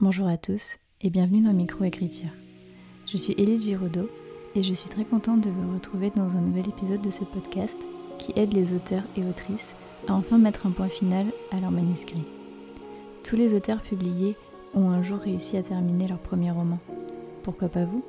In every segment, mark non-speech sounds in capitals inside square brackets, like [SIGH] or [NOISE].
Bonjour à tous et bienvenue dans Microécriture. Je suis Élise Giraudot et je suis très contente de vous retrouver dans un nouvel épisode de ce podcast qui aide les auteurs et autrices à enfin mettre un point final à leur manuscrit. Tous les auteurs publiés ont un jour réussi à terminer leur premier roman. Pourquoi pas vous?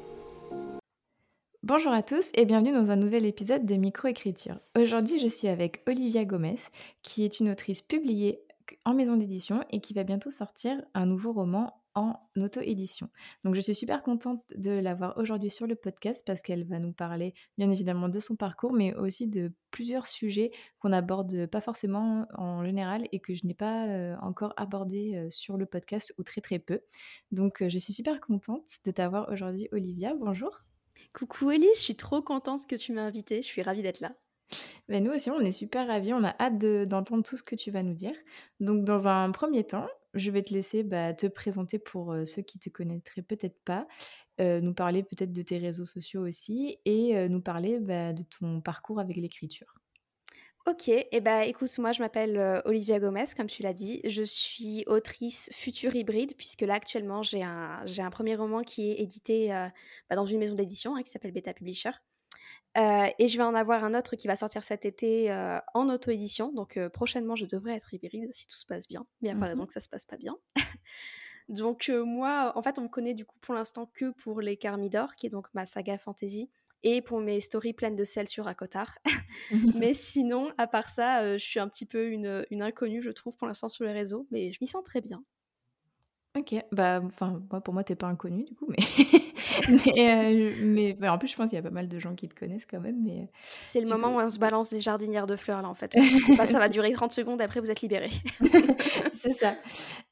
Bonjour à tous et bienvenue dans un nouvel épisode de Microécriture. Aujourd'hui, je suis avec Olivia Gomez, qui est une autrice publiée en maison d'édition et qui va bientôt sortir un nouveau roman en auto-édition. Donc je suis super contente de l'avoir aujourd'hui sur le podcast parce qu'elle va nous parler bien évidemment de son parcours mais aussi de plusieurs sujets qu'on aborde pas forcément en général et que je n'ai pas euh, encore abordé euh, sur le podcast ou très très peu. Donc euh, je suis super contente de t'avoir aujourd'hui Olivia. Bonjour. Coucou Elise, je suis trop contente que tu m'aies invitée, je suis ravie d'être là. Ben nous aussi, on est super ravis, on a hâte d'entendre tout ce que tu vas nous dire. Donc dans un premier temps, je vais te laisser bah, te présenter pour ceux qui te connaîtraient peut-être pas, nous parler peut-être de tes réseaux sociaux aussi et nous parler bah, de ton parcours avec l'écriture. Ok, et bah écoute, moi je m'appelle Olivia Gomez, comme tu l'as dit. Je suis autrice future hybride, puisque là actuellement j'ai un, un premier roman qui est édité dans une maison d'édition hein, qui s'appelle Beta Publisher. Euh, et je vais en avoir un autre qui va sortir cet été euh, en auto-édition. Donc euh, prochainement, je devrais être hybride si tout se passe bien. Mais il n'y a pas raison mmh que ça se passe pas bien. [LAUGHS] donc moi, en fait, on me connaît du coup pour l'instant que pour les Carmidor, qui est donc ma saga fantasy, et pour mes stories pleines de sel sur Akotar. [LAUGHS] [LAUGHS] mais sinon, à part ça, je suis un petit peu une, une inconnue, je trouve, pour l'instant sur les réseaux. Mais je m'y sens très bien. Ok, bah, enfin, moi, pour moi, t'es pas inconnu du coup, mais, [LAUGHS] mais, euh, mais bah, en plus, je pense qu'il y a pas mal de gens qui te connaissent quand même. Mais euh, c'est le moment où on se balance des jardinières de fleurs là, en fait. [LAUGHS] bah, ça va durer 30 secondes, après vous êtes libérés. [LAUGHS] c'est ça.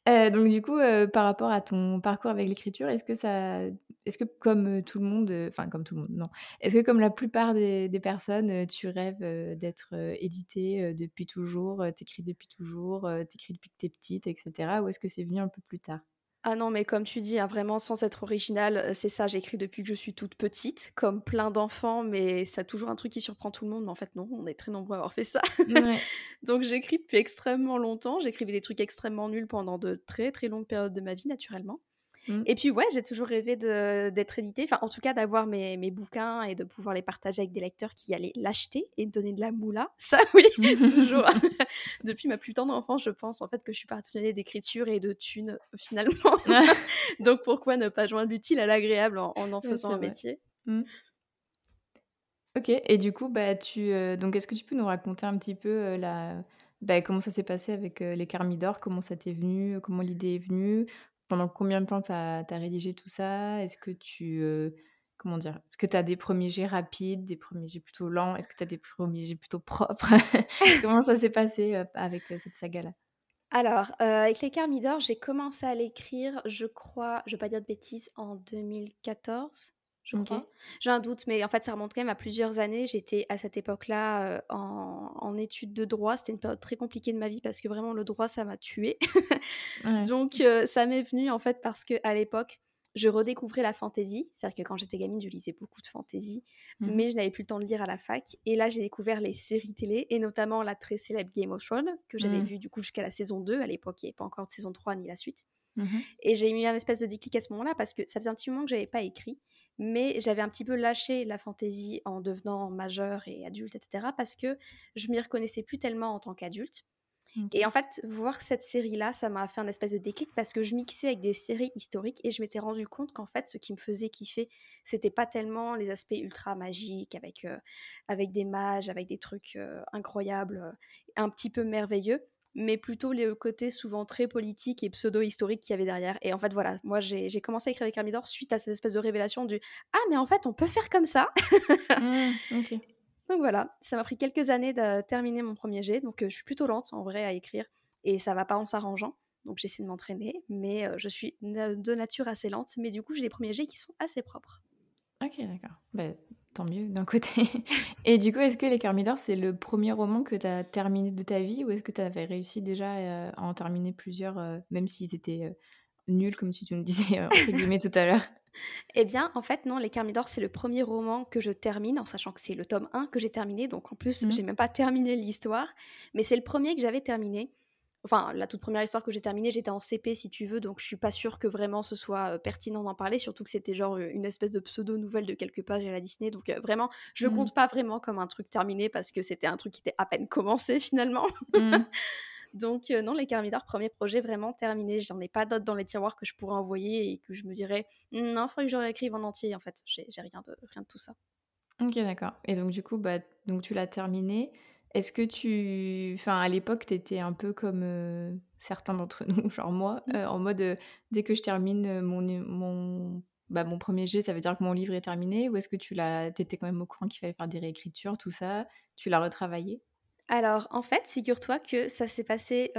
Euh, donc du coup, par rapport à ton parcours avec l'écriture, est-ce que ça, est-ce que comme tout le monde, enfin comme tout le monde, non, est-ce que comme la plupart des, des personnes, tu rêves d'être édité depuis toujours, t'écris depuis toujours, t'écris depuis que t'es petite, etc. Ou est-ce que c'est venu un peu plus tard? Ah non, mais comme tu dis, hein, vraiment sans être original, c'est ça, j'écris depuis que je suis toute petite, comme plein d'enfants, mais c'est toujours un truc qui surprend tout le monde. Mais en fait, non, on est très nombreux à avoir fait ça. [LAUGHS] Donc j'écris depuis extrêmement longtemps. J'écrivais des trucs extrêmement nuls pendant de très très longues périodes de ma vie, naturellement. Mmh. Et puis ouais, j'ai toujours rêvé d'être édité, enfin en tout cas d'avoir mes, mes, bouquins et de pouvoir les partager avec des lecteurs qui allaient l'acheter et donner de la moula. [LAUGHS] Ça oui, toujours. [LAUGHS] [LAUGHS] Depuis ma plus tendre enfance, je pense en fait que je suis passionnée d'écriture et de thunes finalement. Donc pourquoi ne pas joindre l'utile à l'agréable en, en, faisant un métier mmh. Ok, et du coup, bah, tu, euh, donc est-ce que tu peux nous raconter un petit peu euh, la, bah, comment ça s'est passé avec euh, les Carmidor, comment ça t'est venu, comment l'idée est venue, pendant combien de temps tu as, rédigé tout ça? Est-ce que tu. Comment dire? Est-ce que tu as des premiers jets rapides, des premiers jets plutôt lents? Est-ce que tu as des premiers jets plutôt propres? [LAUGHS] Comment ça s'est passé avec cette saga-là? Alors, avec les Carmidor, j'ai commencé à l'écrire, je crois, je vais pas dire de bêtises, en 2014 je crois. J'ai un doute, mais en fait, ça remonte quand même à plusieurs années. J'étais à cette époque-là en, études de droit. C'était une période très compliquée de ma vie parce que vraiment, le droit, ça m'a tuée. [LAUGHS] Donc, ça m'est venu en fait parce qu'à l'époque, je redécouvrais la fantaisie. C'est-à-dire que quand j'étais gamine, je lisais beaucoup de fantaisie, mmh mais je n'avais plus le temps de lire à la fac. Et là, j'ai découvert les séries télé, et notamment la très célèbre Game of Thrones, que j'avais mmh. vue du coup jusqu'à la saison 2. À l'époque, il n'y avait pas encore de saison 3 ni la suite. Mmh et j'ai eu un espèce de déclic à ce moment-là parce que ça faisait un petit moment que j'avais pas écrit mais j'avais un petit peu lâché la fantaisie en devenant majeure et adulte, etc., parce que je m'y reconnaissais plus tellement en tant qu'adulte. Et en fait, voir cette série-là, ça m'a fait un espèce de déclic parce que je mixais avec des séries historiques et je m'étais rendu compte qu'en fait, ce qui me faisait kiffer, c'était pas tellement les aspects ultra magiques avec, euh, avec des mages, avec des trucs euh, incroyables, euh, un petit peu merveilleux, mais plutôt le côté souvent très politique et pseudo-historique qu'il y avait derrière. Et en fait, voilà, moi j'ai commencé à écrire avec Carmidor suite à cette espèce de révélation du Ah, mais en fait, on peut faire comme ça [LAUGHS] mmh, Donc voilà, ça m'a pris quelques années de terminer mon premier jet, donc euh, je suis plutôt lente en vrai à écrire, et ça va pas en s'arrangeant. Donc j'essaie de m'entraîner, mais euh, je suis de nature assez lente, mais du coup j'ai des premiers jets qui sont assez propres. Ok, d'accord. Bah, tant mieux d'un côté. [LAUGHS] Et du coup, est-ce que Les Carmidor, c'est le premier roman que tu as terminé de ta vie ou est-ce que tu avais réussi déjà euh, à en terminer plusieurs, euh, même s'ils étaient euh, nuls, comme tu me disais entre guillemets tout à l'heure? [LAUGHS] Eh bien, en fait, non, Les Carmidor, c'est le premier roman que je termine, en sachant que c'est le tome 1 que j'ai terminé. Donc, en plus, mmh. j'ai même pas terminé l'histoire, mais c'est le premier que j'avais terminé. Enfin, la toute première histoire que j'ai terminée, j'étais en CP si tu veux, donc je suis pas sûre que vraiment ce soit pertinent d'en parler, surtout que c'était genre une espèce de pseudo-nouvelle de quelques pages à la Disney. Donc vraiment, je mmh. compte pas vraiment comme un truc terminé parce que c'était un truc qui était à peine commencé [LAUGHS] finalement. Mmh. donc non, les Carmidor, premier projet vraiment terminé. J'en ai pas d'autres dans les tiroirs que je pourrais envoyer et que je me dirais non, il faudrait que je réécrive en entier en fait. J'ai rien de, rien de tout ça. Ok, d'accord. Et donc du coup, bah, donc tu l'as terminé. Est-ce que tu enfin, à l'époque, tu étais un peu comme, certains d'entre [LAUGHS] nous, genre moi, mmh. en mode, dès que je termine, mon mon bah, mon 1er jet, ça veut dire que mon livre est terminé? Ou est-ce que tu l'as étais quand même au courant qu'il fallait faire des réécritures, tout ça? Tu l'as retravaillé? Alors, en fait, figure-toi que ça s'est passé,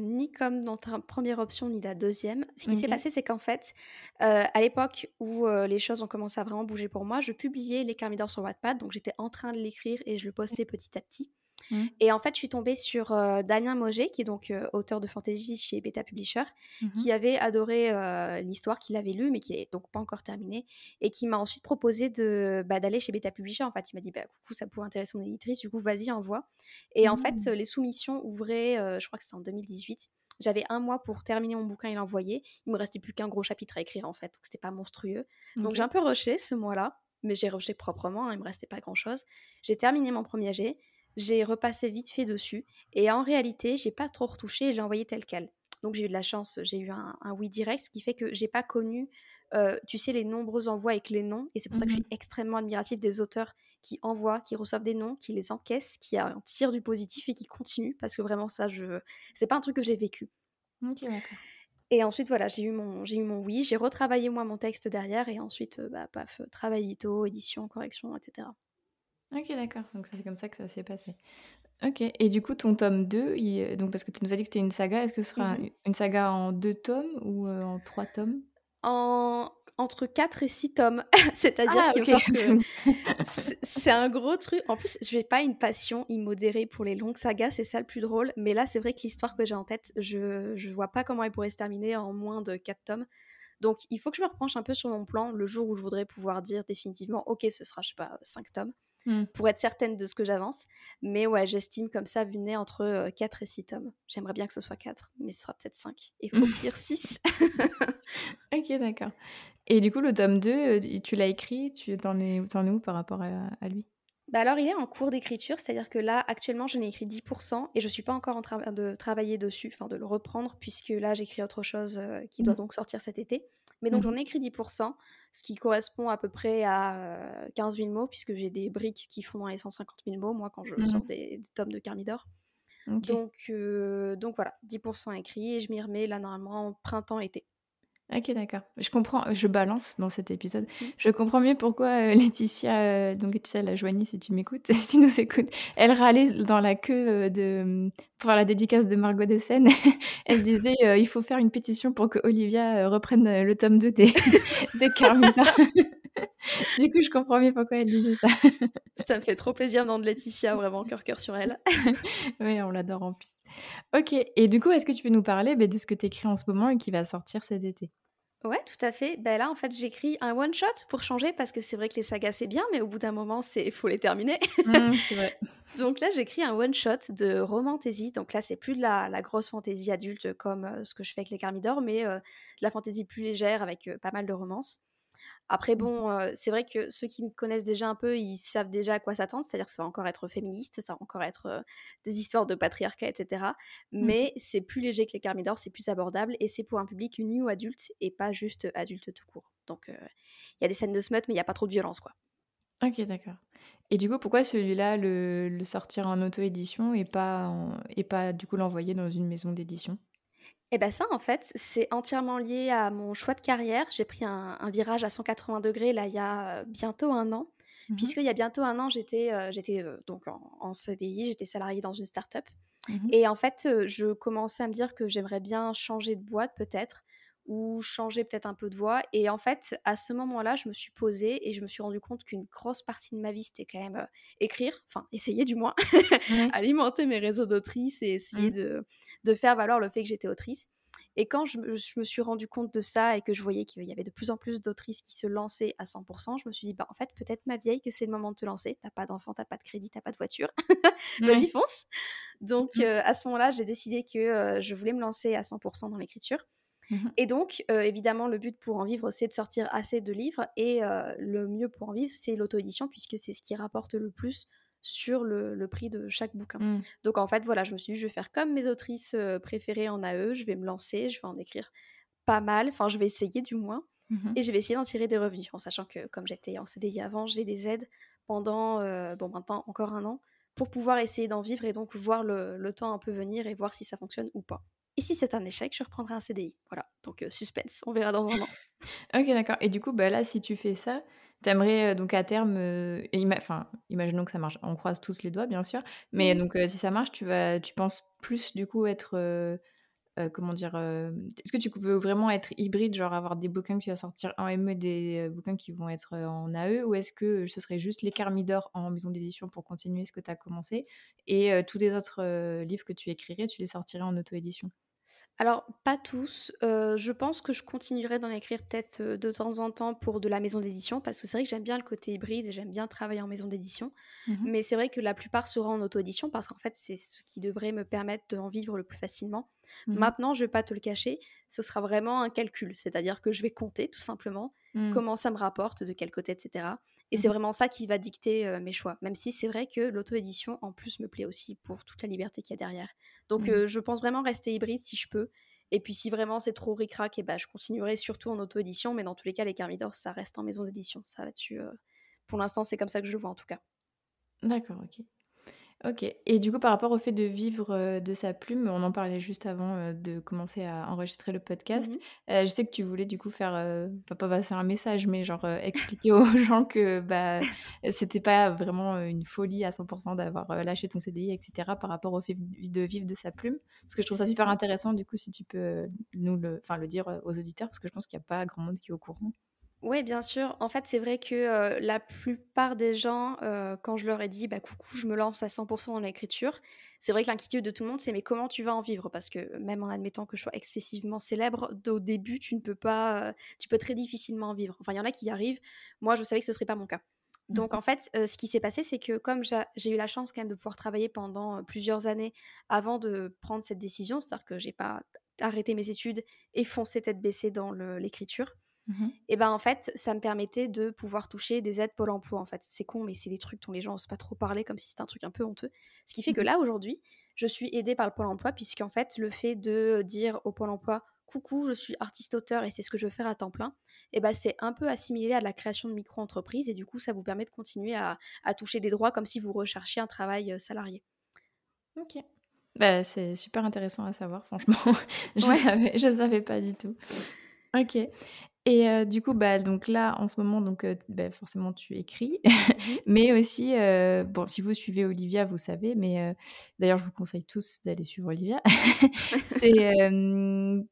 ni comme dans ta première option, ni la deuxième. Ce qui s'est passé, c'est qu'en fait, à l'époque où, les choses ont commencé à vraiment bouger pour moi, je publiais Les Carmidors sur Wattpad, donc j'étais en train de l'écrire et je le postais petit à petit. Mmh. Et en fait, je suis tombée sur euh, Damien Moget, qui est donc euh, auteur de fantasy chez Beta Publisher, mmh qui avait adoré euh, l'histoire, qu'il avait lue, mais qui n'est donc pas encore terminée, et qui m'a ensuite proposé de bah, d'aller chez Beta Publisher. En fait, il m'a dit bah, coucou, ça pourrait intéresser mon éditrice, du coup, vas-y, envoie. Et en fait, mmh. les soumissions ouvraient, je crois que c'était en 2018. J'avais un mois pour terminer mon bouquin et l'envoyer. Il me restait plus qu'un gros chapitre à écrire en fait, donc c'était pas monstrueux. Donc j'ai un peu rushé ce mois-là, mais j'ai rushé proprement, hein, il me restait pas grand chose. J'ai terminé mon premier jet, j'ai repassé vite fait dessus et en réalité, j'ai pas trop retouché, je l'ai envoyé tel quel. Donc j'ai eu de la chance, j'ai eu un, oui direct, ce qui fait que j'ai pas connu, euh, tu sais, les nombreux envois avec les noms. Et c'est pour ça que je suis mmh extrêmement admirative des auteurs qui envoient, qui reçoivent des noms, qui les encaissent, qui en tirent du positif et qui continuent. Parce que vraiment, ça, je... c'est pas un truc que j'ai vécu. Et ensuite, voilà, j'ai eu mon, j'ai eu mon oui, j'ai retravaillé moi mon texte derrière et ensuite, euh, bah, paf, travail édition, correction, etc. OK, d'accord. Donc c'est comme ça que ça s'est passé. OK et du coup ton tome 2, il donc parce que tu nous as dit que c'était une saga, est-ce que ce sera mmh une saga en 2 tomes ou en 3 tomes? En entre 4 et 6 tomes. [LAUGHS] C'est-à-dire ah, que [LAUGHS] c'est un gros truc. En plus, je n'ai pas une passion immodérée pour les longues sagas, c'est ça le plus drôle. Mais là, c'est vrai que l'histoire que j'ai en tête, je ne vois pas comment elle pourrait se terminer en moins de 4 tomes. Donc, il faut que je me repenche un peu sur mon plan le jour où je voudrais pouvoir dire définitivement, ok, ce sera, je sais pas, 5 tomes. Mmh. pour être certaine de ce que j'avance. Mais ouais, j'estime comme ça, vu né entre 4 et 6 tomes. J'aimerais bien que ce soit 4, mais ce sera peut-être 5. Et au [LAUGHS] pire 6. [LAUGHS] ok, d'accord. Et du coup, le tome 2, tu l'as écrit, tu t'en es, es, où par rapport à, lui? Bah alors, il est en cours d'écriture, c'est-à-dire que là, actuellement, j'en ai écrit 10% et je suis pas encore en train de travailler dessus, enfin de le reprendre, puisque là, j'écris autre chose qui doit mmh. donc sortir cet été. Mais donc, mmh j'en ai écrit 10%, ce qui correspond à peu près à 15 000 mots, puisque j'ai des briques qui font dans les 150 000 mots, moi, quand je mmh sors des, tomes de Carmidor. Donc, donc voilà, 10% écrit, et je m'y remets là, normalement, printemps-été. OK, d'accord. Je comprends, je balance dans cet épisode. Mmh. Je comprends mieux pourquoi euh, [LAUGHS] Laetitia, euh, donc tu sais, la Joanie, si tu m'écoutes, [LAUGHS] si tu nous écoutes, elle râlait dans la queue euh, de, pour la dédicace de Margot Dessen. [LAUGHS] elle disait il faut faire une pétition pour que Olivia reprenne le tome 2 des, des Carmita. [LAUGHS] du coup, je comprends mieux pourquoi elle disait ça. [LAUGHS] ça me fait trop plaisir de Laetitia, vraiment, cœur cœur sur elle. [LAUGHS] oui, on l'adore en plus. Ok, et du coup, est-ce que tu peux nous parler bah, de ce que tu écris en ce moment et qui va sortir cet été? Ouais, tout à fait. Ben là, en fait, j'écris un one shot pour changer parce que c'est vrai que les sagas c'est bien, mais au bout d'un moment, c'est faut les terminer. Mmh, vrai. Donc là, j'écris un one shot de romantasy. Donc là, c'est plus de la, grosse fantaisie adulte comme euh, ce que je fais avec les Carmidor, mais euh, de la fantaisie plus légère avec euh, pas mal de romances. Après, bon, c'est vrai que ceux qui me connaissent déjà un peu, ils savent déjà à quoi s'attendre, c'est-à-dire que ça va encore être féministe, ça va encore être des histoires de patriarcat, etc. Mmh. Mais c'est plus léger que les Carmidor, c'est plus abordable et c'est pour un public nu ou adulte et pas juste adulte tout court. Donc, il y a des scènes de smut, mais il n'y a pas trop de violence, quoi. Ok, d'accord. Et du coup, pourquoi celui-là, le, sortir en auto-édition et pas, et pas du coup l'envoyer dans une maison d'édition? Et bien ça, en fait, c'est entièrement lié à mon choix de carrière. J'ai pris un, virage à 180 degrés là il y a bientôt un an. Mmh Puisqu'il y a bientôt un an, j'étais j'étais donc en, CDI, j'étais salariée dans une start-up. Mmh Et en fait, je commençais à me dire que j'aimerais bien changer de boîte peut-être ou changer peut-être un peu de voix. Et en fait, à ce moment-là, je me suis posée et je me suis rendu compte qu'une grosse partie de ma vie, c'était quand même euh, écrire, enfin essayer du moins, [LAUGHS] alimenter mes réseaux d'autrice et essayer mmh. de, de, faire valoir le fait que j'étais autrice. Et quand je me, suis rendu compte de ça et que je voyais qu'il y avait de plus en plus d'autrices qui se lançaient à 100%, je me suis dit, bah, en fait, peut-être ma vieille que c'est le moment de te lancer. T'as pas d'enfant, t'as pas de crédit, t'as pas de voiture. [LAUGHS] Vas-y, fonce. Donc, mmh. euh, à ce moment-là, j'ai décidé que euh, je voulais me lancer à 100% dans l'écriture. Mmh et donc, euh, évidemment, le but pour en vivre, c'est de sortir assez de livres. Et le mieux pour en vivre, c'est l'auto-édition, puisque c'est ce qui rapporte le plus sur le, prix de chaque bouquin. Mmh. Donc en fait, voilà, je me suis dit, je vais faire comme mes autrices préférées en AE, je vais me lancer, je vais en écrire pas mal, enfin je vais essayer du moins, mmh et je vais essayer d'en tirer des revenus, en sachant que comme j'étais en CDI avant, j'ai des aides pendant, bon maintenant encore un an, pour pouvoir essayer d'en vivre et donc voir le, temps un peu venir et voir si ça fonctionne ou pas. Et si c'est un échec, je reprendrai un CDI. Voilà, donc suspense, on verra dans un an. ok, d'accord. Et du coup, bah là, si tu fais ça, T'aimerais donc à terme, enfin, imaginons que ça marche, on croise tous les doigts bien sûr, mais donc si ça marche, tu vas tu penses plus du coup être, comment dire? est-ce que tu veux vraiment être hybride, genre avoir des bouquins que tu vas sortir en ME, des bouquins qui vont être en AE? Ou est-ce que ce serait juste l'écart Midor en maison d'édition pour continuer ce que tu as commencé et tous les autres, livres que tu écrirais, tu les sortirais en auto-édition? Alors, pas tous. je pense que je continuerai d'en écrire peut-être de temps en temps pour de la maison d'édition, parce que c'est vrai que j'aime bien le côté hybride et j'aime bien travailler en maison d'édition. Mmh Mais c'est vrai que la plupart seront en auto-édition, parce qu'en fait, c'est ce qui devrait me permettre d'en vivre le plus facilement. Mmh Maintenant, je vais pas te le cacher, ce sera vraiment un calcul, c'est-à-dire que je vais compter tout simplement mmh. comment ça me rapporte, de quel côté, etc. Et c'est vraiment ça qui va dicter mes choix. Même si c'est vrai que l'auto-édition, en plus, me plaît aussi pour toute la liberté qu'il y a derrière. Donc, mmh. je pense vraiment rester hybride si je peux. Et puis, si vraiment c'est trop ric-rac, et ben, je continuerai surtout en auto-édition. Mais dans tous les cas, les Carmidor, ça reste en maison d'édition. Ça, là-dessus, pour l'instant, c'est comme ça que je le vois, en tout cas. D'accord, ok. Ok. Et du coup, par rapport au fait de vivre de sa plume, on en parlait juste avant de commencer à enregistrer le podcast. Mmh je sais que tu voulais du coup faire, enfin pas passer un message, mais genre expliquer aux [LAUGHS] gens que bah c'était pas vraiment une folie à 100% d'avoir lâché ton CDI, etc. Par rapport au fait de vivre de sa plume, parce que je trouve ça super intéressant. Du coup, si tu peux nous le, enfin le dire aux auditeurs, parce que je pense qu'il n'y a pas grand monde qui est au courant. Oui, bien sûr. En fait, c'est vrai que la plupart des gens, quand je leur ai dit, bah coucou, je me lance à 100% dans l'écriture, c'est vrai que l'inquiétude de tout le monde, c'est mais comment tu vas en vivre? Parce que même en admettant que je sois excessivement célèbre, au début, tu ne peux pas, tu peux très difficilement en vivre. Enfin, il y en a qui y arrivent. Moi, je savais que ce serait pas mon cas. Mmh Donc en fait, ce qui s'est passé, c'est que comme j'ai eu la chance quand même de pouvoir travailler pendant plusieurs années avant de prendre cette décision, c'est-à-dire que j'ai pas arrêté mes études et foncé tête baissée dans l'écriture. Mmh et ben en fait, ça me permettait de pouvoir toucher des aides Pôle emploi. En fait, c'est con, mais c'est des trucs dont les gens osent pas trop parler, comme si c'était un truc un peu honteux. Ce qui fait que mmh là aujourd'hui, je suis aidée par le Pôle emploi, puisqu'en fait, le fait de dire au Pôle emploi coucou, je suis artiste-auteur et c'est ce que je veux faire à temps plein, et ben c'est un peu assimilé à la création de micro-entreprises et du coup, ça vous permet de continuer à, toucher des droits comme si vous recherchiez un travail salarié. Ok. Bah, c'est super intéressant à savoir, franchement. [LAUGHS] je ne savais, je savais pas du tout. Ok. Et du coup, bah, donc là, en ce moment, donc, bah, forcément, tu écris, mmh [LAUGHS] mais aussi, bon, si vous suivez Olivia, vous savez, mais d'ailleurs, je vous conseille tous d'aller suivre Olivia. [LAUGHS] [LAUGHS] c'est,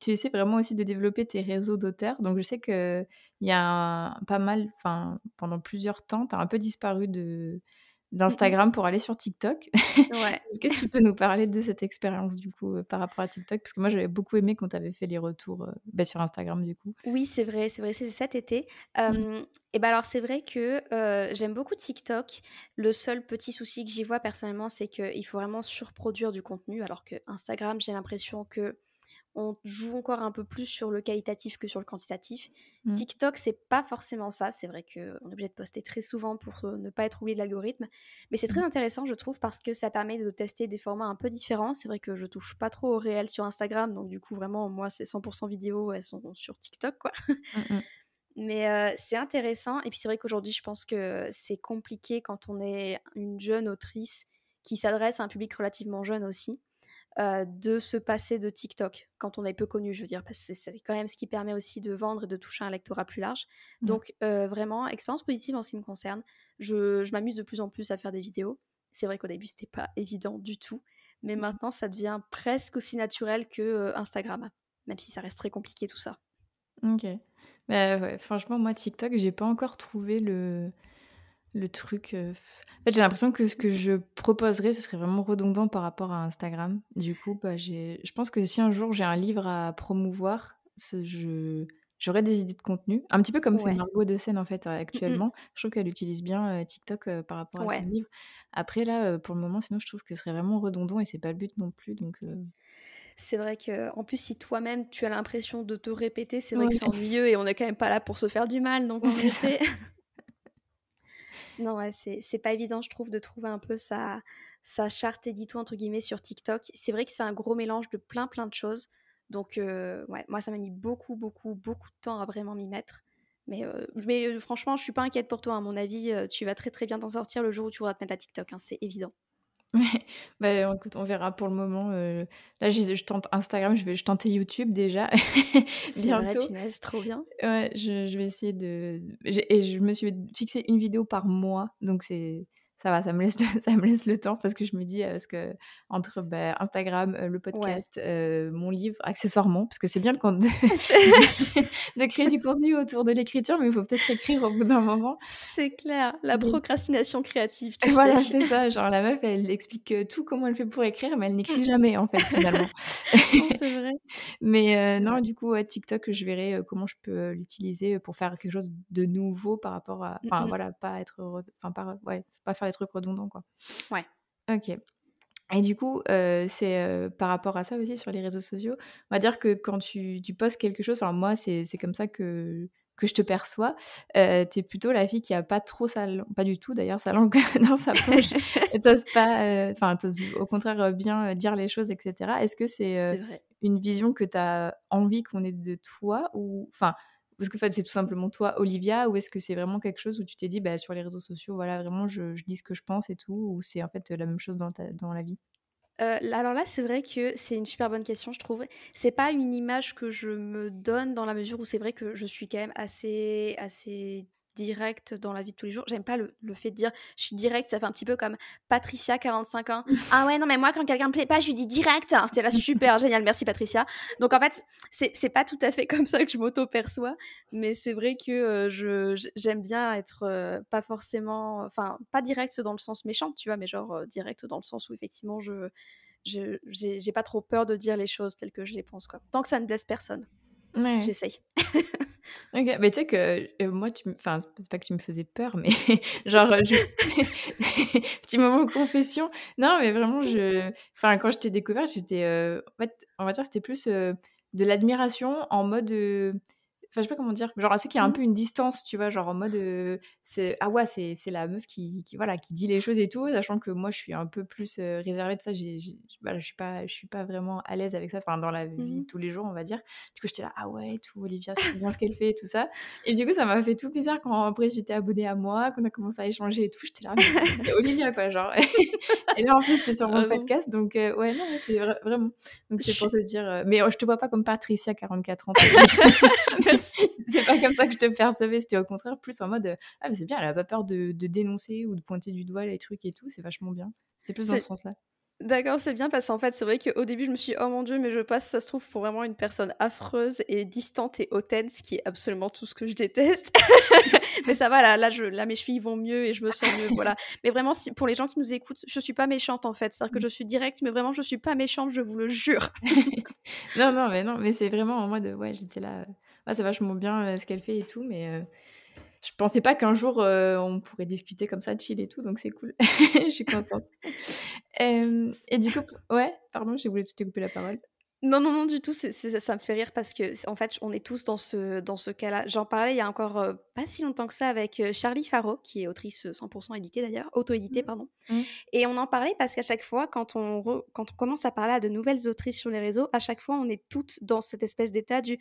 tu essaies vraiment aussi de développer tes réseaux d'auteurs. Donc, je sais qu'il y a pas mal, enfin, pendant plusieurs temps, tu as un peu disparu de, d'Instagram pour aller sur TikTok. [LAUGHS] Ouais. Est-ce que tu peux nous parler de cette expérience du coup euh, par rapport à TikTok? Parce que moi j'avais beaucoup aimé quand tu avais fait les retours euh, bah, sur Instagram du coup. Oui, c'est vrai, c'est vrai, c'est cet été. Mmh. Et ben alors c'est vrai que euh, j'aime beaucoup TikTok. Le seul petit souci que j'y vois personnellement, c'est qu'il faut vraiment surproduire du contenu, alors que Instagram, j'ai l'impression que on joue encore un peu plus sur le qualitatif que sur le quantitatif. Mmh. TikTok, c'est pas forcément ça. C'est vrai qu'on est obligé de poster très souvent pour ne pas être oublié de l'algorithme. Mais c'est très mmh. intéressant, je trouve, parce que ça permet de tester des formats un peu différents. C'est vrai que je touche pas trop au réel sur Instagram. Donc, du coup, vraiment, moi, c'est 100% vidéo. Elles sont sur TikTok, quoi. [LAUGHS] Mmh, Mais c'est intéressant. Et puis, c'est vrai qu'aujourd'hui, je pense que c'est compliqué quand on est une jeune autrice qui s'adresse à un public relativement jeune aussi euh, de se passer de TikTok quand on est peu connu, je veux dire, parce que c'est quand même ce qui permet aussi de vendre et de toucher un lectorat plus large. Mmh. Donc euh, vraiment, expérience positive en ce qui me concerne. Je, m'amuse de plus en plus à faire des vidéos. C'est vrai qu'au début, c'était pas [LAUGHS] évident du tout, mais mmh. maintenant, ça devient presque aussi naturel que euh, Instagram, même si ça reste très compliqué tout ça. Ok. Bah, franchement, moi, TikTok, j'ai pas encore trouvé le le truc. En fait, j'ai l'impression que ce que je proposerais, ce serait vraiment redondant par rapport à Instagram. Du coup, bah, je pense que si un jour j'ai un livre à promouvoir, je j'aurais des idées de contenu. Un petit peu comme fait Margot de scène en fait mmh actuellement. Je trouve qu'elle utilise bien TikTok par rapport à son livre. Après là, pour le moment, sinon je trouve que ce serait vraiment redondant et c'est pas le but non plus. Donc c'est vrai que en plus si toi-même tu as l'impression de te répéter, c'est vrai que c'est ennuyeux et on n'est quand même pas là pour se faire du mal. Donc [LAUGHS] en effet. Non, ouais, c'est pas évident, je trouve, de trouver un peu sa, sa charte édito entre guillemets sur TikTok. C'est vrai que c'est un gros mélange de plein plein de choses. Donc, ouais, moi, ça m'a mis beaucoup, beaucoup, beaucoup de temps à vraiment m'y mettre. Mais, mais franchement, je suis pas inquiète pour toi. À mon avis, tu vas très, très bien t'en sortir le jour où tu voudras te mettre à TikTok. Hein, c'est évident. Ouais, bah, écoute, on verra pour le moment. là, je, tente Instagram, je vais je tenter YouTube déjà [LAUGHS] bientôt. C'est trop bien. Ouais, je, je, vais essayer de. Et je me suis fixé une vidéo par mois, donc c'est ça va, ça me laisse, [LAUGHS] ça me laisse le temps parce que je me dis, parce que entre bah, Instagram, le podcast, mon livre, accessoirement, parce que c'est bien de, [LAUGHS] [LAUGHS] de, créer du contenu autour de l'écriture, mais il faut peut-être écrire au bout d'un moment. C'est clair, la procrastination créative. Tu voilà, c'est ça. Genre la meuf, elle explique tout comment elle fait pour écrire, mais elle n'écrit jamais en fait finalement. c'est vrai. mais non, du coup, TikTok, je verrai comment je peux l'utiliser pour faire quelque chose de nouveau par rapport à, enfin voilà, pas être, enfin pas, ouais, pas faire trucs redondants, quoi. Ouais. Ok. Et du coup, c'est par rapport à ça aussi sur les réseaux sociaux. On va dire que quand tu, tu postes quelque chose, enfin moi, c'est comme ça que, que je te perçois. Euh, tu es plutôt la fille qui a pas trop sa langue, pas du tout d'ailleurs, sa langue [LAUGHS] dans sa poche. [LAUGHS] t'oses pas, enfin, au contraire bien dire les choses, etc. Est-ce que c'est une vision que tu as envie qu'on ait de toi ou, enfin, est-ce que c'est tout simplement toi, Olivia, ou est-ce que c'est vraiment quelque chose où tu t'es dit, bah, sur les réseaux sociaux, voilà, vraiment, je, dis ce que je pense et tout, ou c'est en fait la même chose dans, dans la vie? Euh, alors là, c'est vrai que c'est une super bonne question, je trouve. C'est pas une image que je me donne dans la mesure où c'est vrai que je suis quand même assez, assez direct dans la vie de tous les jours. J'aime pas le, fait de dire je suis direct, ça fait un petit peu comme Patricia, 45 ans. [LAUGHS] ah ouais, non, mais moi, quand quelqu'un me plaît pas, je lui dis direct. C'était là [LAUGHS] super génial, merci Patricia. Donc en fait, c'est pas tout à fait [LAUGHS] comme ça que je m'auto-perçois, mais c'est vrai que euh, je j'aime bien être euh, pas forcément, enfin, pas direct dans le sens méchant, tu vois, mais genre euh, direct dans le sens où effectivement je j'ai pas trop peur de dire les choses telles que je les pense, quoi. Tant que ça ne blesse personne. Ouais. J'essaye. Ok, mais tu sais que euh, moi, tu enfin, c'est pas que tu me faisais peur, mais [LAUGHS] genre, [LAUGHS] petit moment confession. Non, mais vraiment, je, enfin, quand je t'ai découvert, j'étais, euh, en fait, on va dire, c'était plus euh, de l'admiration en mode, Enfin, je sais pas comment dire. Genre, c'est qu'il y a un mmh. peu une distance, tu vois, genre en mode. c'est ah ouais, c'est, c'est la meuf qui, qui, voilà, qui dit les choses et tout, sachant que moi, je suis un peu plus réservée de ça. J'ai, voilà, je suis pas, je suis pas vraiment à l'aise avec ça, enfin, dans la vie de mmh tous les jours, on va dire. Du coup, j'étais là, ah ouais, tout, Olivia, c'est bien ce [LAUGHS] qu'elle fait et tout ça. Et du coup, ça m'a fait tout bizarre quand après, j'étais abonnée à moi, qu'on a commencé à échanger et tout. J'étais là, [LAUGHS] Olivia, quoi, genre. [LAUGHS] et là, en plus, c'était sur mon podcast, donc ouais, non, c'est vraiment. Donc, c'est pour se dire. mais je te vois pas comme Patricia, 44 ans. [LAUGHS] c'est pas comme ça que je te percevais. C'était au contraire plus en mode Ah, mais c'est bien, elle a pas peur de, de, dénoncer ou de pointer du doigt les trucs et tout. C'est vachement bien. C'était plus dans ce sens-là. D'accord, c'est bien parce qu'en fait, c'est vrai qu'au début, je me suis dit, oh mon dieu, mais je passe, ça se trouve, pour vraiment une personne affreuse et distante et hautaine, ce qui est absolument tout ce que je déteste. [LAUGHS] mais ça va, là, là, je, là, mes chevilles vont mieux et je me sens mieux, [LAUGHS] voilà. Mais vraiment, si, pour les gens qui nous écoutent, je suis pas méchante en fait. C'est-à-dire que mmh. je suis directe, mais vraiment, je suis pas méchante, je vous le jure. non, non, mais non, mais c'est vraiment en mode, ouais, j'étais là. Ah, c'est vachement bien ce qu'elle fait et tout, mais je pensais pas qu'un jour on pourrait discuter comme ça, chill et tout, donc c'est cool. [LAUGHS] je suis contente. [LAUGHS] et du coup, ouais, pardon, j'ai voulu te couper la parole. Non, non, non, du tout. ça me fait rire parce que, en fait, on est tous dans ce, dans ce cas-là. J'en parlais il y a encore pas si longtemps que ça avec Charlie Faro, qui est autrice 100% éditée d'ailleurs, auto-éditée, mmh. pardon. Mmh. Et on en parlait parce qu'à chaque fois, quand on, quand on commence à parler à de nouvelles autrices sur les réseaux, à chaque fois, on est toutes dans cette espèce d'état du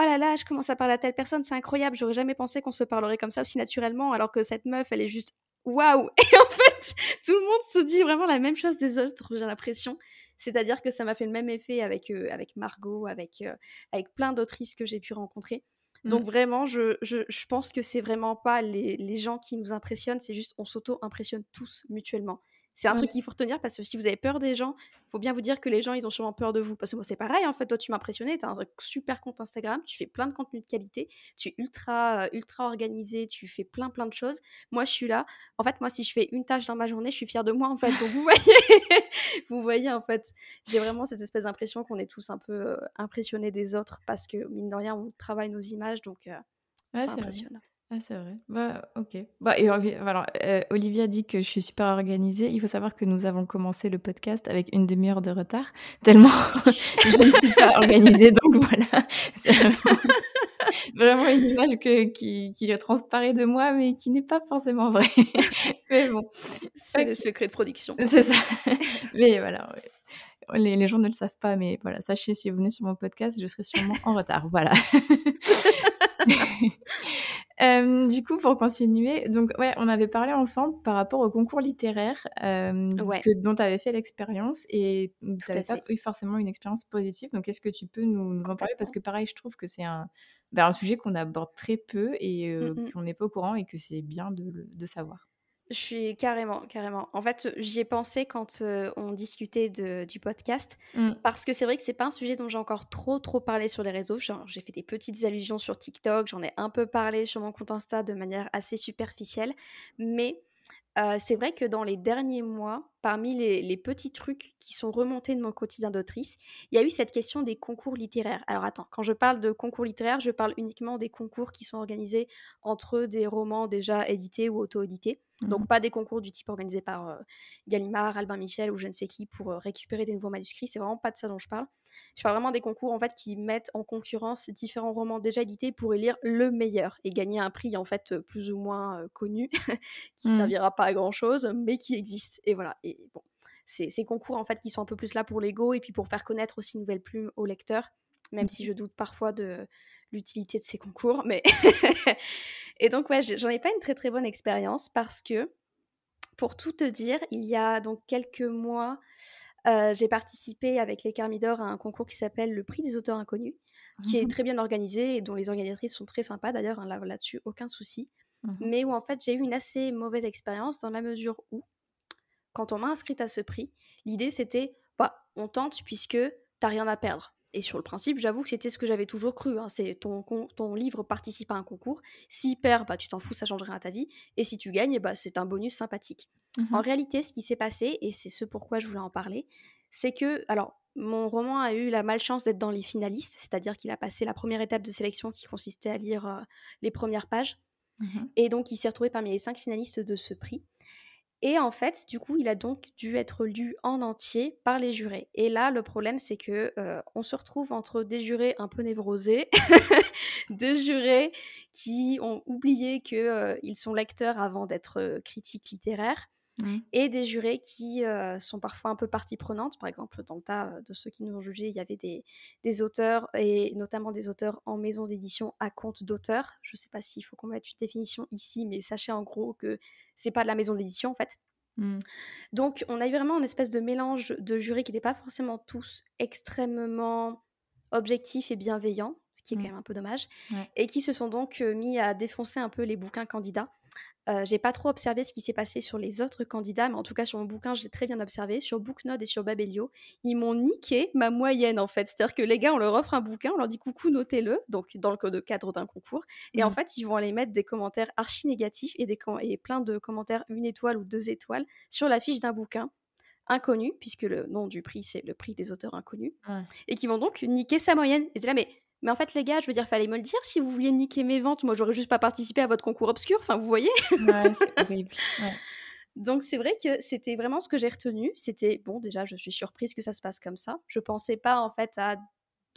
Oh là là, je commence à parler à telle personne, c'est incroyable, j'aurais jamais pensé qu'on se parlerait comme ça aussi naturellement, alors que cette meuf, elle est juste waouh Et en fait, [LAUGHS] tout le monde se dit vraiment la même chose des autres, j'ai l'impression. C'est-à-dire que ça m'a fait le même effet avec, euh, avec Margot, avec, euh, avec plein d'autrices que j'ai pu rencontrer. Donc mmh. vraiment, je, je, je, pense que c'est vraiment pas les, les, gens qui nous impressionnent, c'est juste on s'auto-impressionne tous mutuellement. C'est un truc qu'il faut retenir parce que si vous avez peur des gens, il faut bien vous dire que les gens, ils ont sûrement peur de vous. Parce que moi, c'est pareil, en fait, toi, tu m'as impressionné, tu as un super compte Instagram, tu fais plein de contenu de qualité, tu es ultra, euh, ultra organisé, tu fais plein, plein de choses. Moi, je suis là. En fait, moi, si je fais une tâche dans ma journée, je suis fière de moi, en fait. Donc, vous [LAUGHS] voyez, vous voyez, en fait, j'ai vraiment cette espèce d'impression qu'on est tous un peu euh, impressionnés des autres parce que, mine de rien, on travaille nos images, donc euh, c'est impressionnant. Ah, c'est vrai. Bah, OK. Bah, et voilà, euh, Olivia dit que je suis super organisée. Il faut savoir que nous avons commencé le podcast avec une demi-heure de retard, [LAUGHS] tellement je ne suis pas [LAUGHS] organisée. Donc voilà, c'est vraiment, une image que, qui, qui transparaît de moi, mais qui n'est pas forcément vraie. [LAUGHS] mais bon, C'est le secret de production. c'est ça. Mais voilà, Les, les gens ne le savent pas, mais voilà, sachez, si vous venez sur mon podcast, je serai sûrement en retard. Voilà. Euh, du coup, pour continuer, donc ouais, on avait parlé ensemble par rapport au concours littéraire euh, dont tu avais fait l'expérience et tu n'avais pas eu forcément une expérience positive. Donc, est-ce que tu peux nous, en parler? Parce que pareil, je trouve que c'est un, ben, un sujet qu'on aborde très peu et euh, mmh qu'on n'est pas au courant et que c'est bien de, de savoir. Je suis carrément, carrément. En fait, j'y ai pensé quand on discutait de, du podcast, mmh. parce que c'est vrai que c'est pas un sujet dont j'ai encore trop, trop parlé sur les réseaux. J'ai fait des petites allusions sur TikTok, j'en ai un peu parlé sur mon compte Insta de manière assez superficielle, mais c'est vrai que dans les derniers mois, parmi les, petits trucs qui sont remontés de mon quotidien d'autrice, il y a eu cette question des concours littéraires. Alors attends, quand je parle de concours littéraires, je parle uniquement des concours qui sont organisés entre des romans déjà édités ou auto-édités. Donc mmh pas des concours du type organisé par Gallimard, Albin Michel ou je ne sais qui pour récupérer des nouveaux manuscrits. C'est vraiment pas de ça dont je parle. Je parle vraiment des concours en fait qui mettent en concurrence différents romans déjà édités pour élire le meilleur et gagner un prix en fait plus ou moins connu [LAUGHS] qui ne mmh. servira pas à grand chose mais qui existe. Et voilà. Et bon, ces concours en fait qui sont un peu plus là pour l'ego et puis pour faire connaître aussi Nouvelle Plume aux lecteurs, même si je doute parfois de l'utilité de ces concours. Mais [LAUGHS] et donc ouais, j'en ai pas une très très bonne expérience parce que pour tout te dire, il y a donc quelques mois, euh, j'ai participé avec les Carmidor à un concours qui s'appelle le Prix des auteurs inconnus, qui est mmh très bien organisé et dont les organisatrices sont très sympas d'ailleurs, hein, là, dessus aucun souci. Mmh Mais où en fait j'ai eu une assez mauvaise expérience dans la mesure où, quand on m'a inscrite à ce prix, l'idée c'était, bah, on tente puisque t'as rien à perdre. Et sur le principe, j'avoue que c'était ce que j'avais toujours cru. Hein, c'est ton, ton livre participe à un concours. S'il perd, bah, tu t'en fous, ça change rien à ta vie. Et si tu gagnes, bah, c'est un bonus sympathique. En mmh réalité, ce qui s'est passé, et c'est ce pourquoi je voulais en parler, c'est que, alors, mon roman a eu la malchance d'être dans les finalistes, c'est-à-dire qu'il a passé la première étape de sélection qui consistait à lire les premières pages. Mmh et donc, il s'est retrouvé parmi les cinq finalistes de ce prix. Et en fait, du coup, il a donc dû être lu en entier par les jurés. Et là, le problème, c'est que euh, on se retrouve entre des jurés un peu névrosés, [LAUGHS] des jurés qui ont oublié qu'ils euh, sont lecteurs avant d'être euh, critiques littéraires, et des jurés qui sont parfois un peu partie prenante. Par exemple, dans le tas de ceux qui nous ont jugés, il y avait des, des auteurs, et notamment des auteurs en maison d'édition à compte d'auteur. Je ne sais pas s'il faut qu'on mette une définition ici, mais sachez en gros que c'est pas de la maison d'édition en fait. Mmh. Donc, on a eu vraiment une espèce de mélange de jurés qui n'étaient pas forcément tous extrêmement objectifs et bienveillants, ce qui est quand mmh. même un peu dommage, et qui se sont donc mis à défoncer un peu les bouquins candidats. Euh, j'ai pas trop observé ce qui s'est passé sur les autres candidats, mais en tout cas sur mon bouquin, j'ai très bien observé. Sur Booknode et sur Babelio, ils m'ont niqué ma moyenne en fait. C'est-à-dire que les gars, on leur offre un bouquin, on leur dit coucou, notez-le, donc dans le cadre d'un concours. Et en mmh. fait, ils vont aller mettre des commentaires archi négatifs et, des, et plein de commentaires une étoile ou deux étoiles sur la fiche d'un bouquin inconnu, puisque le nom du prix, c'est le prix des auteurs inconnus, et qui vont donc niquer sa moyenne. Et c'est là, mais mais en fait, les gars, je veux dire, fallait me le dire si vous vouliez niquer mes ventes. Moi, j'aurais juste pas participé à votre concours obscur. Enfin, vous voyez Ouais, c'est horrible. [LAUGHS] Donc, c'est vrai que c'était vraiment ce que j'ai retenu. C'était, bon, déjà, je suis surprise que ça se passe comme ça. Je pensais pas, en fait, à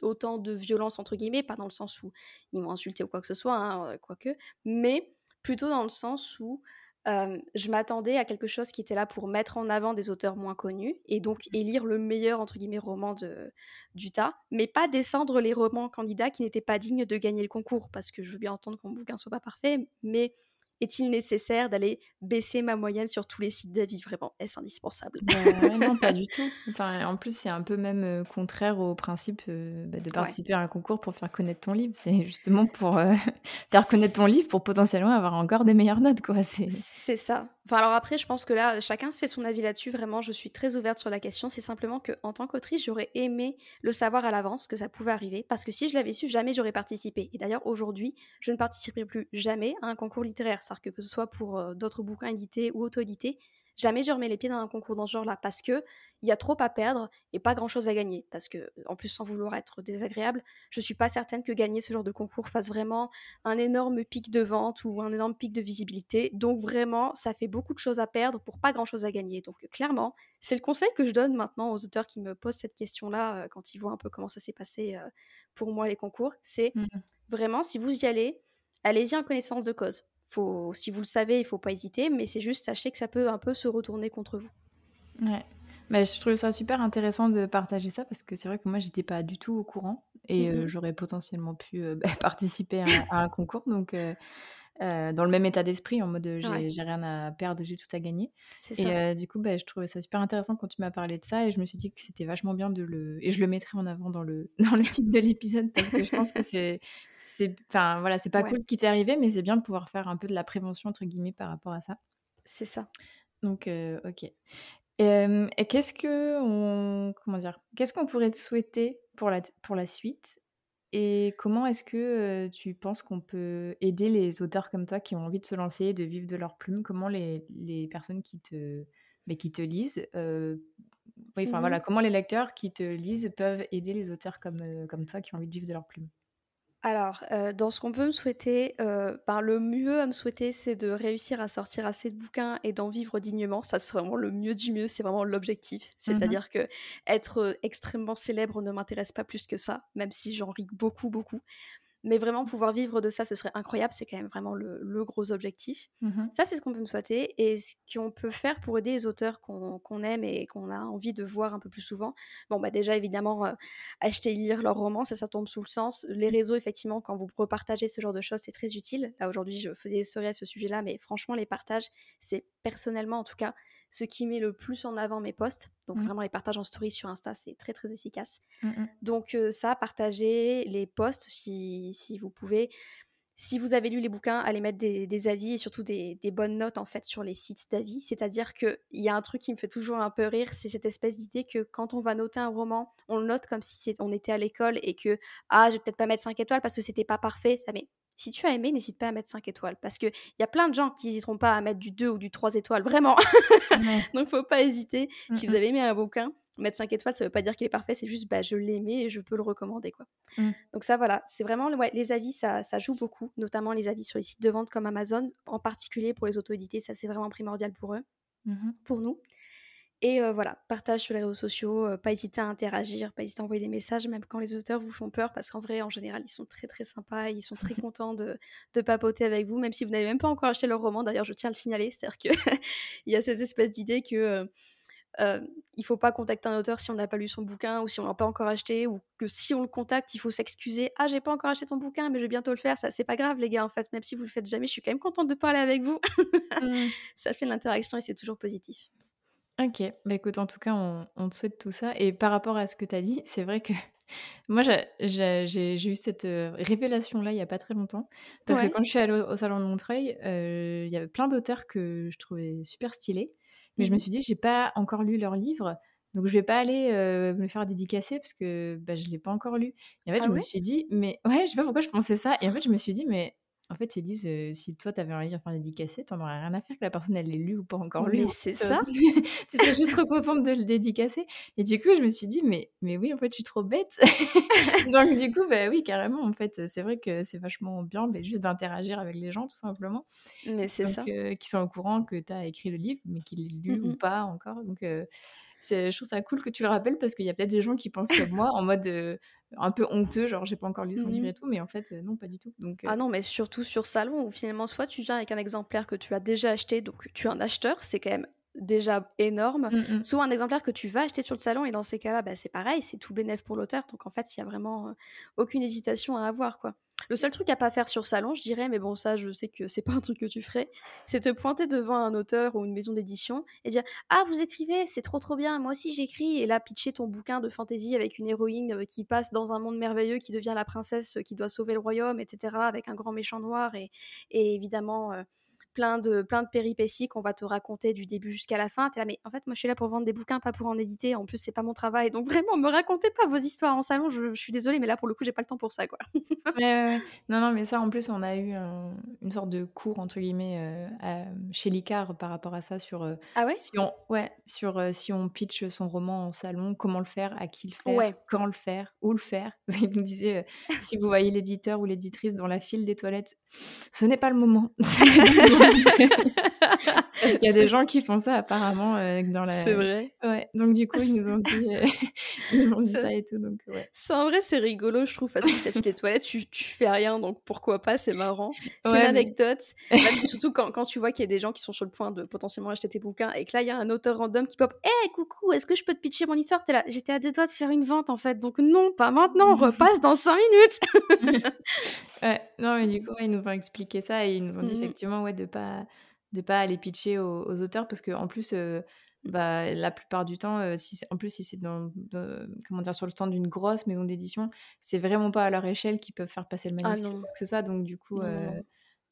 autant de violence, entre guillemets, pas dans le sens où ils m'ont insulté ou quoi que ce soit, hein, euh, quoique, mais plutôt dans le sens où je m'attendais à quelque chose qui était là pour mettre en avant des auteurs moins connus et donc mmh. élire le meilleur entre guillemets roman de, du tas, mais pas descendre les romans candidats qui n'étaient pas dignes de gagner le concours parce que je veux bien entendre que mon bouquin soit pas parfait, mais est-il nécessaire d'aller baisser ma moyenne sur tous les sites d'avis? Vraiment, est-ce indispensable? Bah, Non, pas [LAUGHS] du tout. Enfin, en plus, c'est un peu même contraire au principe euh, bah, de participer à un concours pour faire connaître ton livre. C'est justement pour euh, [LAUGHS] faire connaître ton livre pour potentiellement avoir encore des meilleures notes. quoi. C'est ça. Enfin, alors après, je pense que là, chacun se fait son avis là-dessus. Vraiment, je suis très ouverte sur la question. C'est simplement que, en tant qu'autrice, j'aurais aimé le savoir à l'avance que ça pouvait arriver. Parce que si je l'avais su, jamais j'aurais participé. Et d'ailleurs, aujourd'hui, je ne participerai plus jamais à un concours littéraire. C'est-à-dire que, ce soit pour euh, d'autres bouquins édités ou auto-édités, jamais je remets les pieds dans un concours dans ce genre-là. Parce que il y a trop à perdre et pas grand-chose à gagner. Parce que, en plus, sans vouloir être désagréable, je suis pas certaine que gagner ce genre de concours fasse vraiment un énorme pic de vente ou un énorme pic de visibilité. Donc vraiment, ça fait beaucoup de choses à perdre pour pas grand-chose à gagner. Donc clairement, c'est le conseil que je donne maintenant aux auteurs qui me posent cette question-là euh, quand ils voient un peu comment ça s'est passé euh, pour moi les concours. C'est mmh. vraiment, si vous y allez, allez-y en connaissance de cause. Faut, si vous le savez, il faut pas hésiter, mais c'est juste sachez que ça peut un peu se retourner contre vous. Ouais. Bah, je trouve ça super intéressant de partager ça parce que c'est vrai que moi, j'étais pas du tout au courant et mmh j'aurais potentiellement pu [LAUGHS] bah, participer à, un concours. Donc, dans le même état d'esprit, en mode j'ai rien à perdre, j'ai tout à gagner. Et du coup, bah, je trouvais ça super intéressant quand tu m'as parlé de ça et je me suis dit que c'était vachement bien de le. Et je le mettrai en avant dans le, [LAUGHS] dans le titre de l'épisode parce que je pense que c'est. Enfin, voilà, c'est pas cool ce qui t'est arrivé, mais c'est bien de pouvoir faire un peu de la prévention, entre guillemets, par rapport à ça. C'est ça. Donc, ok et qu'est-ce que on comment dire? Qu'est-ce qu'on pourrait te souhaiter pour la pour la suite? Et comment est-ce que, tu penses qu'on peut aider les auteurs comme toi qui ont envie de se lancer, de vivre de leur plume? Comment les les personnes qui te mais qui te lisent, oui, enfin, voilà, comment les lecteurs qui te lisent peuvent aider les auteurs comme, comme toi qui ont envie de vivre de leur plume? Alors, euh, dans ce qu'on peut me souhaiter, euh, ben, le mieux à me souhaiter, c'est de réussir à sortir assez de bouquins et d'en vivre dignement. Ça, c'est vraiment le mieux du mieux, c'est vraiment l'objectif. Mmh C'est-à-dire que être euh, extrêmement célèbre ne m'intéresse pas plus que ça, même si j'en ris beaucoup, beaucoup. Mais vraiment, pouvoir vivre de ça, ce serait incroyable. C'est quand même vraiment le, gros objectif. Mmh ça, c'est ce qu'on peut me souhaiter. Et ce qu'on peut faire pour aider les auteurs qu'on aime et qu'on a envie de voir un peu plus souvent. Bon, bah déjà, évidemment, euh, acheter et lire leurs romans, ça, ça tombe sous le sens. Les réseaux, effectivement, quand vous repartagez ce genre de choses, c'est très utile. Là, aujourd'hui, je faisais des stories à ce sujet-là, mais franchement, les partages, c'est personnellement, en tout cas, ce qui met le plus en avant mes posts. Donc mmh. vraiment les partages en story sur Insta, c'est très très efficace. Mmh, mmh. Donc ça, partagez les posts si, si, vous pouvez. Si vous avez lu les bouquins, allez mettre des, avis et surtout des, bonnes notes en fait sur les sites d'avis. C'est-à-dire qu'il y a un truc qui me fait toujours un peu rire, c'est cette espèce d'idée que quand on va noter un roman, on le note comme si on était à l'école et que ah je vais peut-être pas mettre 5 étoiles parce que c'était pas parfait. Ça, mais si tu as aimé, n'hésite pas à mettre 5 étoiles. Parce qu'il y a plein de gens qui n'hésiteront pas à mettre du 2 ou du 3 étoiles, vraiment. [LAUGHS] Donc, faut pas hésiter. Si vous avez aimé un bouquin, mettre 5 étoiles, ça veut pas dire qu'il est parfait, c'est juste bah, je l'aimais et je peux le recommander. quoi. Mmh. Donc, ça, voilà, c'est vraiment ouais, les avis, ça, ça, joue beaucoup, notamment les avis sur les sites de vente comme Amazon, en particulier pour les auto-édités, ça, c'est vraiment primordial pour eux, mmh pour nous. Et voilà, partage sur les réseaux sociaux, pas hésiter à interagir, pas hésiter à envoyer des messages, même quand les auteurs vous font peur, parce qu'en vrai, en général, ils sont très très sympas, ils sont très [LAUGHS] contents de, de papoter avec vous, même si vous n'avez même pas encore acheté leur roman. D'ailleurs, je tiens à le signaler, c'est-à-dire qu'il [LAUGHS] y a cette espèce d'idée que euh, il faut pas contacter un auteur si on n'a pas lu son bouquin ou si on l'a pas encore acheté ou que si on le contacte, il faut s'excuser. Ah, j'ai pas encore acheté ton bouquin, mais je vais bientôt le faire. Ça, c'est pas grave, les gars, en fait. Même si vous le faites jamais, je suis quand même contente de parler avec vous. Mmh. [LAUGHS] Ça fait l'interaction et c'est toujours positif. OK. Bah, écoute, en tout cas, on te souhaite tout ça et par rapport à ce que tu as dit, c'est vrai que [LAUGHS] moi, j'ai eu cette, révélation-là, il y a pas très longtemps. Parce que quand je suis allée au salon de Montreuil, il y avait plein d'auteurs que je trouvais super stylés. Mais je me mmh suis dit: «J'ai pas encore lu leurs livres, donc je vais pas aller, me faire dédicacer parce que, bah, je l'ai pas encore lu». Et en fait, ah je me suis dit: «Mais» ouais, je sais pas pourquoi je pensais ça et en fait, je me suis dit: «Mais en fait, ils disent, si toi, tu avais un livre à faire dédicacé, t'en aurais rien à faire que la personne, elle l'ait lu ou pas encore lu. Mais c'est ça [LAUGHS] Tu serais juste trop contente de le dédicacer. Et du coup, je me suis dit: «Mais mais oui, en fait, je suis trop bête». [LAUGHS] Donc du coup, bah, oui, carrément, en fait, c'est vrai que c'est vachement bien, mais juste d'interagir avec les gens, tout simplement. Mais c'est ça. qui sont au courant que tu as écrit le livre, mais qu'ils l'aient lu ou mmh pas encore. Donc je trouve ça cool que tu le rappelles parce qu'il y a peut-être des gens qui pensent comme moi en mode un peu honteux, genre j'ai pas encore lu son livre mmh et tout, mais en fait non, pas du tout. Donc, Ah non, mais surtout sur Salon où finalement soit tu viens avec un exemplaire que tu as déjà acheté, donc tu es un acheteur, c'est quand même déjà énorme, mmh soit un exemplaire que tu vas acheter sur le salon et dans ces cas-là, bah, c'est pareil, c'est tout bénéf pour l'auteur, donc en fait il y a vraiment aucune hésitation à avoir quoi. Le seul truc à pas faire sur salon, je dirais, mais bon, ça, je sais que c'est [LAUGHS] pas un truc que tu ferais, c'est te pointer devant un auteur ou une maison d'édition et dire Ah, vous écrivez, c'est trop trop bien, moi aussi j'écris, et là, pitcher ton bouquin de fantasy avec une héroïne euh, qui passe dans un monde merveilleux, qui devient la princesse euh, qui doit sauver le royaume, etc., avec un grand méchant noir et, évidemment. Euh, plein de, plein de péripéties qu'on va te raconter du début jusqu'à la fin. T'es là, mais en fait, moi, je suis là pour vendre des bouquins, pas pour en éditer. En plus, c'est pas mon travail. Donc, vraiment, me racontez pas vos histoires en salon. Je, suis désolée, mais là, pour le coup, j'ai pas le temps pour ça, quoi. Non, non, mais ça, en plus, on a eu une sorte de cours, entre guillemets, euh, chez Licard par rapport à ça sur... Euh, ah ouais? si on, Ouais, sur si on pitch son roman en salon, comment le faire, à qui le faire, quand le faire, où le faire. [LAUGHS] Il nous disait, si vous voyez l'éditeur ou l'éditrice dans la file des toilettes, ce n'est pas le moment. [LAUGHS] [LAUGHS] [LAUGHS] Parce qu'il y a des gens qui font ça apparemment euh, dans la. C'est vrai. Ouais. Donc du coup, ils nous ont [LAUGHS] dit, euh, [LAUGHS] ils nous ont dit ça et tout. Donc ouais. C'est en vrai, c'est rigolo, je trouve, parce que tu as des toilettes, tu, tu fais rien, donc pourquoi pas, c'est marrant. C'est une anecdote. surtout quand, quand tu vois qu'il y a des gens qui sont sur le point de potentiellement acheter tes bouquins et que là, il y a un auteur random qui pop Hé, hey, coucou, est-ce que je peux te pitcher mon histoire? T'es là, j'étais à deux doigts de faire une vente en fait, donc non, pas maintenant, on repasse dans cinq minutes. ouais, non, mais du coup, ils nous ont expliqué ça et ils nous ont dit mmh effectivement ouais, de pas de pas aller pitcher aux, auteurs parce que en plus euh, bah, la plupart du temps euh, si en plus si c'est dans, comment dire sur le stand d'une grosse maison d'édition c'est vraiment pas à leur échelle qu'ils peuvent faire passer le ah manuscrit que ce soit donc du coup euh,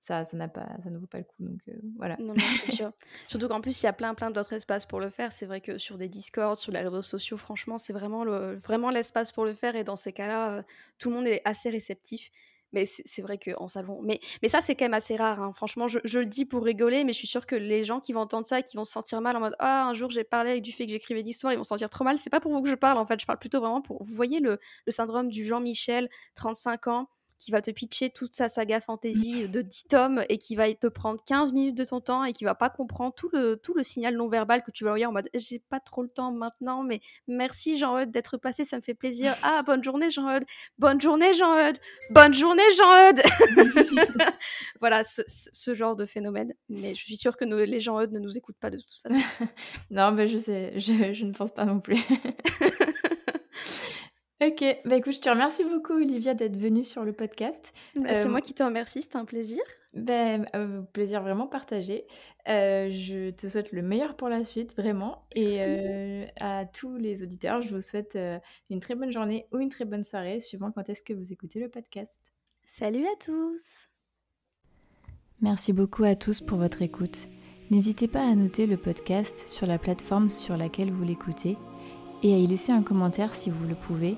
ça ça n'a pas ça ne vaut pas le coup donc voilà. Non, non c'est sûr. [LAUGHS] Surtout qu'en plus il y a plein plein d'autres espaces pour le faire. C'est vrai que sur des discords sur les réseaux sociaux franchement c'est vraiment le vraiment l'espace pour le faire et dans ces cas là tout le monde est assez réceptif mais c'est vrai qu'en salon. Mais, mais ça, c'est quand même assez rare. Hein. Franchement, je, je, le dis pour rigoler, mais je suis sûre que les gens qui vont entendre ça et qui vont se sentir mal en mode Ah, un jour j'ai parlé du fait que j'écrivais l'histoire, ils vont se sentir trop mal. C'est pas pour vous que je parle, en fait. Je parle plutôt vraiment pour. Vous voyez le, le syndrome du Jean-Michel, 35 ans, qui va te pitcher toute sa saga fantasy de 10 tomes et qui va te prendre 15 minutes de ton temps et qui va pas comprendre tout le, tout le signal non verbal que tu vas envoyer en mode j'ai pas trop le temps maintenant, mais merci Jean-Eudes d'être passé, ça me fait plaisir. Ah, bonne journée Jean-Eudes, bonne journée Jean-Eudes, bonne journée Jean-Eudes. [LAUGHS] voilà, ce, genre de phénomène. Mais je suis sûre que les Jean-Eudes ne nous écoutent pas de toute façon. [LAUGHS] non, mais je sais, je, je ne pense pas non plus. [LAUGHS] Ok, bah écoute, je te remercie beaucoup Olivia d'être venue sur le podcast. Bah, c'est euh, moi qui te remercie, c'était un plaisir. Ben, euh, plaisir vraiment partagé. Euh, je te souhaite le meilleur pour la suite, vraiment. Et à tous les auditeurs, je vous souhaite une très bonne journée ou une très bonne soirée, suivant quand est-ce que vous écoutez le podcast. Salut à tous Merci beaucoup à tous pour votre écoute. N'hésitez pas à noter le podcast sur la plateforme sur laquelle vous l'écoutez et à y laisser un commentaire si vous le pouvez